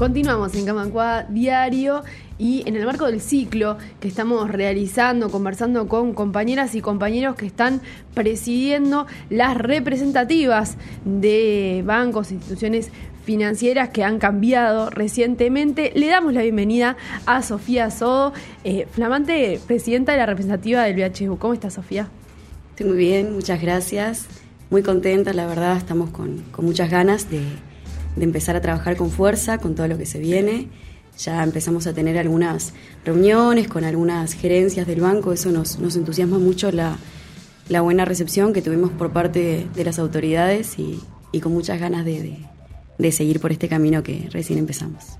Continuamos en Camacuá Diario y en el marco del ciclo que estamos realizando, conversando con compañeras y compañeros que están presidiendo las representativas de bancos, instituciones financieras que han cambiado recientemente. Le damos la bienvenida a Sofía Sodo, eh, flamante presidenta de la representativa del BHU. ¿Cómo está Sofía? Estoy muy bien, muchas gracias. Muy contenta, la verdad, estamos con, con muchas ganas de de empezar a trabajar con fuerza, con todo lo que se viene. Ya empezamos a tener algunas reuniones con algunas gerencias del banco, eso nos, nos entusiasma mucho la, la, buena recepción que tuvimos por parte de, las autoridades y, con muchas ganas de, de, seguir por este camino que recién empezamos.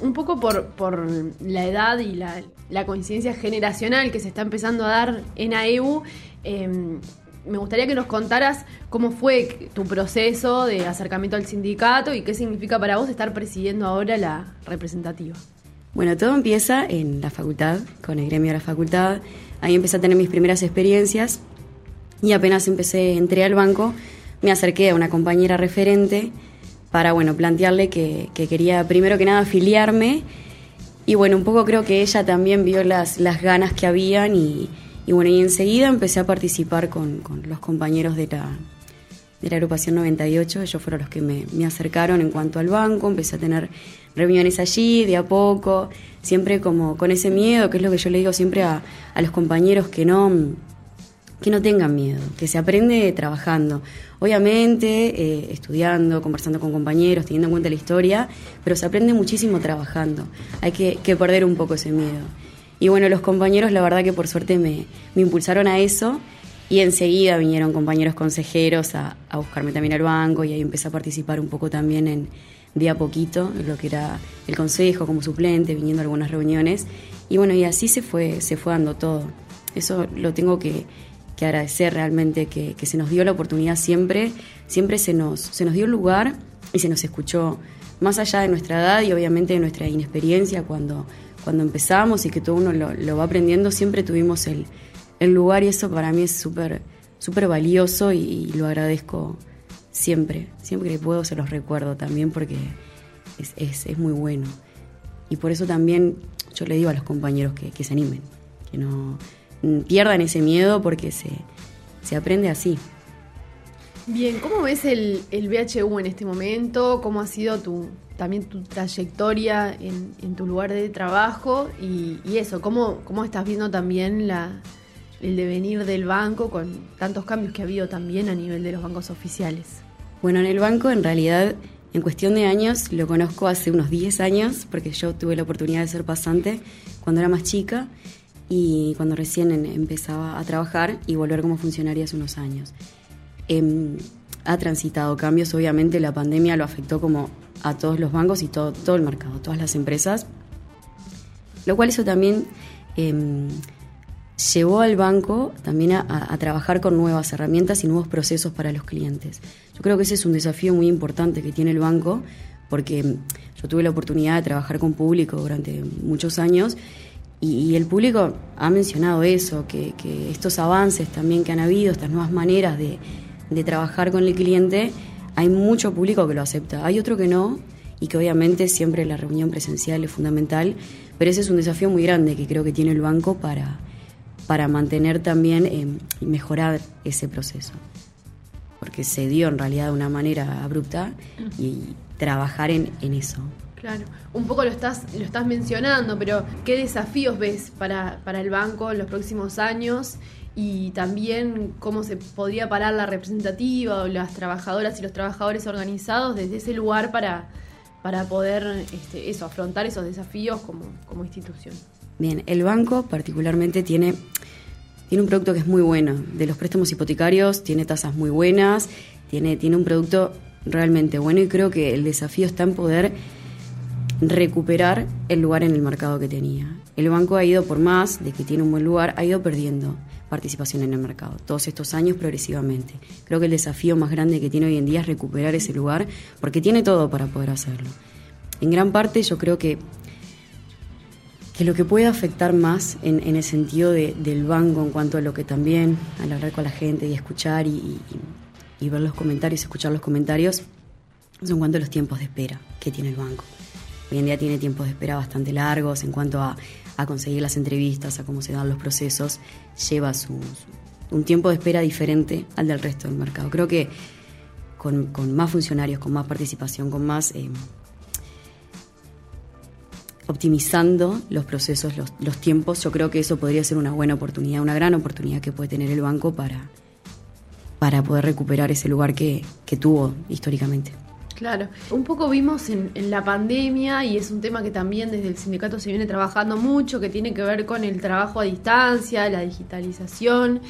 Un poco por, por la edad y la, la, coincidencia generacional que se está empezando a dar en AEU, eh, me gustaría que nos contaras cómo fue tu proceso de acercamiento al sindicato y qué significa para vos estar presidiendo ahora la representativa. Bueno, todo empieza en la facultad, con el gremio de la facultad. Ahí empecé a tener mis primeras experiencias y apenas empecé, entré al banco, me acerqué a una compañera referente para, bueno, plantearle que, quería primero que nada afiliarme y, bueno, un poco creo que ella también vio las, las ganas que habían y, y bueno, y enseguida empecé a participar con, con los compañeros de la, de la agrupación 98, ellos fueron los que me, me, acercaron en cuanto al banco, empecé a tener reuniones allí de a poco, siempre como con ese miedo, que es lo que yo le digo siempre a, a los compañeros que no, que no tengan miedo, que se aprende trabajando. Obviamente, eh, estudiando, conversando con compañeros, teniendo en cuenta la historia, pero se aprende muchísimo trabajando. Hay que, que perder un poco ese miedo. Y bueno, los compañeros, la verdad que por suerte me, impulsaron a eso y enseguida vinieron compañeros consejeros a, a, buscarme también al banco y ahí empecé a participar un poco también en de a poquito, en lo que era el consejo como suplente, viniendo a algunas reuniones. Y bueno, y así se fue, se fue dando todo. Eso lo tengo que, que agradecer realmente, que, se nos dio la oportunidad siempre, siempre se nos, se nos dio lugar y se nos escuchó, más allá de nuestra edad y obviamente de nuestra inexperiencia cuando cuando empezamos y que todo uno lo, va aprendiendo, siempre tuvimos el, el, lugar y eso para mí es súper súper valioso y, lo agradezco siempre. Siempre que puedo se los recuerdo también porque es, es, es, muy bueno. Y por eso también yo le digo a los compañeros que, que se animen, que no pierdan ese miedo porque se, se aprende así. Bien, ¿cómo ves el, el BHU en este momento? ¿Cómo ha sido tu, también tu trayectoria en, tu lugar de trabajo? Y, eso, ¿cómo, ¿cómo, estás viendo también la, el devenir del banco con tantos cambios que ha habido también a nivel de los bancos oficiales? Bueno, en el banco en realidad, en cuestión de años, lo conozco hace unos 10 años, porque yo tuve la oportunidad de ser pasante cuando era más chica y cuando recién empezaba a trabajar y volver como funcionaria hace unos años eh, ha transitado cambios. Obviamente la pandemia lo afectó como a todos los bancos y todo, todo el mercado, todas las empresas. Lo cual eso también eh, llevó al banco también a, trabajar con nuevas herramientas y nuevos procesos para los clientes. Yo creo que ese es un desafío muy importante que tiene el banco, porque yo tuve la oportunidad de trabajar con público durante muchos años y, y el público ha mencionado eso, que, que estos avances también que han habido, estas nuevas maneras de, de trabajar con el cliente, hay mucho público que lo acepta. Hay otro que no, y que obviamente siempre la reunión presencial es fundamental, pero ese es un desafío muy grande que creo que tiene el banco para, para mantener también eh, y mejorar ese proceso. Porque se dio en realidad de una manera abrupta y trabajar en, en eso. Claro, un poco lo estás, lo estás mencionando, pero ¿qué desafíos ves para, para el banco en los próximos años? Y también cómo se podría parar la representativa o las trabajadoras y los trabajadores organizados desde ese lugar para, para poder este, eso, afrontar esos desafíos como, como institución. Bien, el banco particularmente tiene, tiene un producto que es muy bueno. De los préstamos hipotecarios tiene tasas muy buenas, tiene, tiene un producto realmente bueno y creo que el desafío está en poder recuperar el lugar en el mercado que tenía. El banco ha ido por más de que tiene un buen lugar, ha ido perdiendo participación en el mercado, todos estos años progresivamente. Creo que el desafío más grande que tiene hoy en día es recuperar ese lugar, porque tiene todo para poder hacerlo. En gran parte yo creo que, que lo que puede afectar más en, en el sentido de, del banco en cuanto a lo que también, al hablar con la gente y escuchar y ver los comentarios, escuchar los comentarios, es en cuanto a los tiempos de espera que tiene el banco. hoy en día tiene tiempos de espera bastante largos en cuanto a, conseguir las entrevistas, a cómo se dan los procesos, lleva su, un tiempo de espera diferente al del resto del mercado. Creo que con, más funcionarios, con más participación, con más... Eh, optimizando los procesos, los, los, tiempos, yo creo que eso podría ser una buena oportunidad, una gran oportunidad que puede tener el banco para, para poder recuperar ese lugar que, que tuvo históricamente. Claro, un poco vimos en, la pandemia y es un tema que también desde el sindicato se viene trabajando mucho, que tiene que ver con el trabajo a distancia, la digitalización.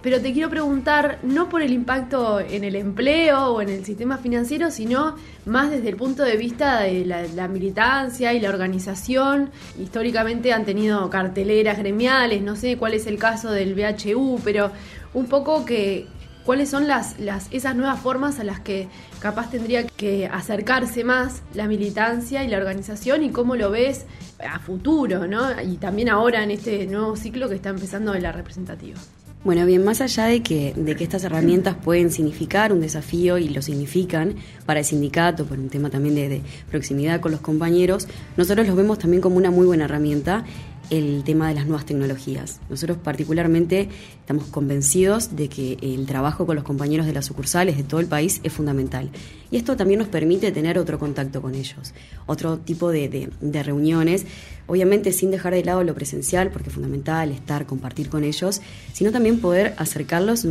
Pero te quiero preguntar, no por el impacto en el empleo o en el sistema financiero, sino más desde el punto de vista de la, militancia y la organización. Históricamente han tenido carteleras gremiales, no sé cuál es el caso del BHU, pero un poco que, cuáles son las, las, esas nuevas formas a las que capaz tendría que acercarse más la militancia y la organización y cómo lo ves a futuro, ¿no? Y también ahora en este nuevo ciclo que está empezando de la representativa. Bueno, bien, más allá de que, de que estas herramientas pueden significar un desafío y lo significan para el sindicato, por un tema también de, de proximidad con los compañeros, nosotros los vemos también como una muy buena herramienta el tema de las nuevas tecnologías. Nosotros particularmente estamos convencidos de que el trabajo con los compañeros de las sucursales de todo el país es fundamental. Y esto también nos permite tener otro contacto con ellos, otro tipo de, reuniones, obviamente sin dejar de lado lo presencial, porque es fundamental estar, compartir con ellos, sino también poder acercarlos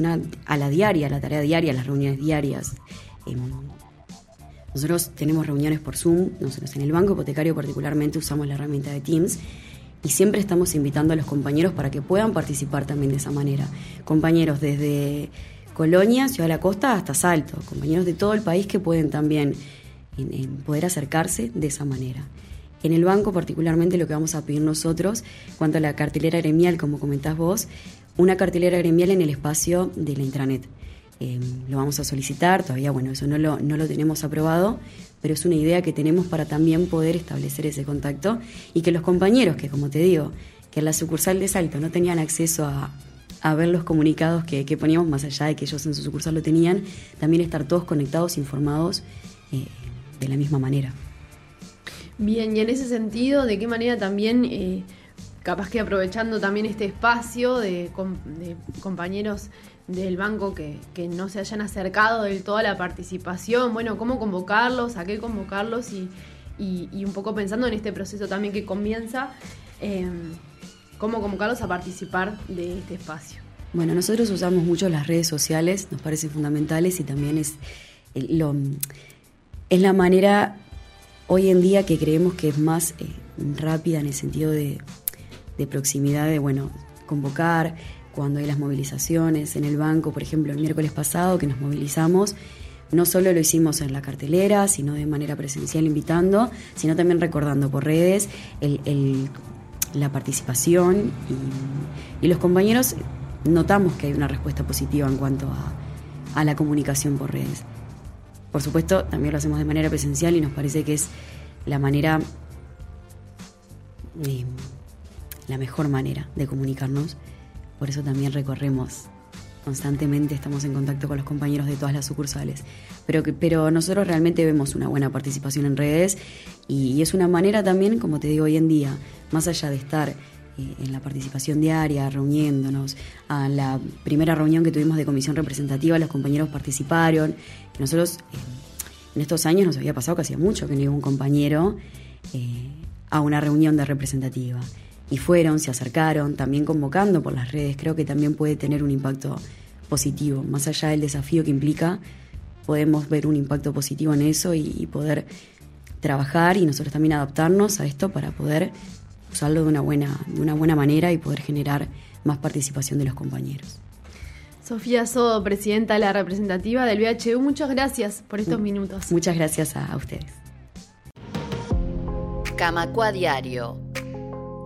a la diaria, a la tarea diaria, a las reuniones diarias. Em, nosotros tenemos reuniones por Zoom, nosotros en el banco hipotecario particularmente usamos la herramienta de Teams y siempre estamos invitando a los compañeros para que puedan participar también de esa manera. Compañeros desde Colonia, Ciudad de la Costa, hasta Salto, compañeros de todo el país que pueden también poder acercarse de esa manera. En el banco particularmente lo que vamos a pedir nosotros, cuanto a la cartelera gremial, como comentás vos, una cartelera gremial en el espacio de la intranet. Em, lo vamos a solicitar, todavía bueno, eso no lo, no lo tenemos aprobado, pero es una idea que tenemos para también poder establecer ese contacto y que los compañeros, que como te digo, que en la sucursal de Salto no tenían acceso a, ver los comunicados que, poníamos, más allá de que ellos en su sucursal lo tenían, también estar todos conectados, informados eh, de la misma manera. Bien, y en ese sentido, ¿de qué manera también, eh, capaz que aprovechando también este espacio de compañeros del banco que, no se hayan acercado del todo a la participación, bueno, cómo convocarlos, a qué convocarlos y, un poco pensando en este proceso también que comienza, em, cómo convocarlos a participar de este espacio. Bueno, nosotros usamos mucho las redes sociales, nos parecen fundamentales y también es, lo, es la manera hoy en día que creemos que es más eh, rápida en el sentido de, de proximidad, de, bueno, convocar, cuando hay las movilizaciones en el banco, por ejemplo, el miércoles pasado que nos movilizamos, no solo lo hicimos en la cartelera, sino de manera presencial invitando, sino también recordando por redes la participación y, los compañeros notamos que hay una respuesta positiva en cuanto a, la comunicación por redes. Por supuesto, también lo hacemos de manera presencial y nos parece que es la manera, eh, la mejor manera de comunicarnos por eso también recorremos constantemente, estamos en contacto con los compañeros de todas las sucursales. Pero, pero nosotros realmente vemos una buena participación en redes y, es una manera también, como te digo hoy en día, más allá de estar eh, en la participación diaria, reuniéndonos. A la primera reunión que tuvimos de comisión representativa, los compañeros participaron. Que nosotros eh, en estos años nos había pasado que hacía mucho que no iba un compañero eh, a una reunión de representativa y fueron, se acercaron, también convocando por las redes, creo que también puede tener un impacto positivo. Más allá del desafío que implica, podemos ver un impacto positivo en eso y, poder trabajar y nosotros también adaptarnos a esto para poder usarlo de una buena, de una buena manera y poder generar más participación de los compañeros. Sofía Sodo, presidenta de la representativa del VHU, muchas gracias por estos minutos. Muchas gracias a, a ustedes. Camacua Diario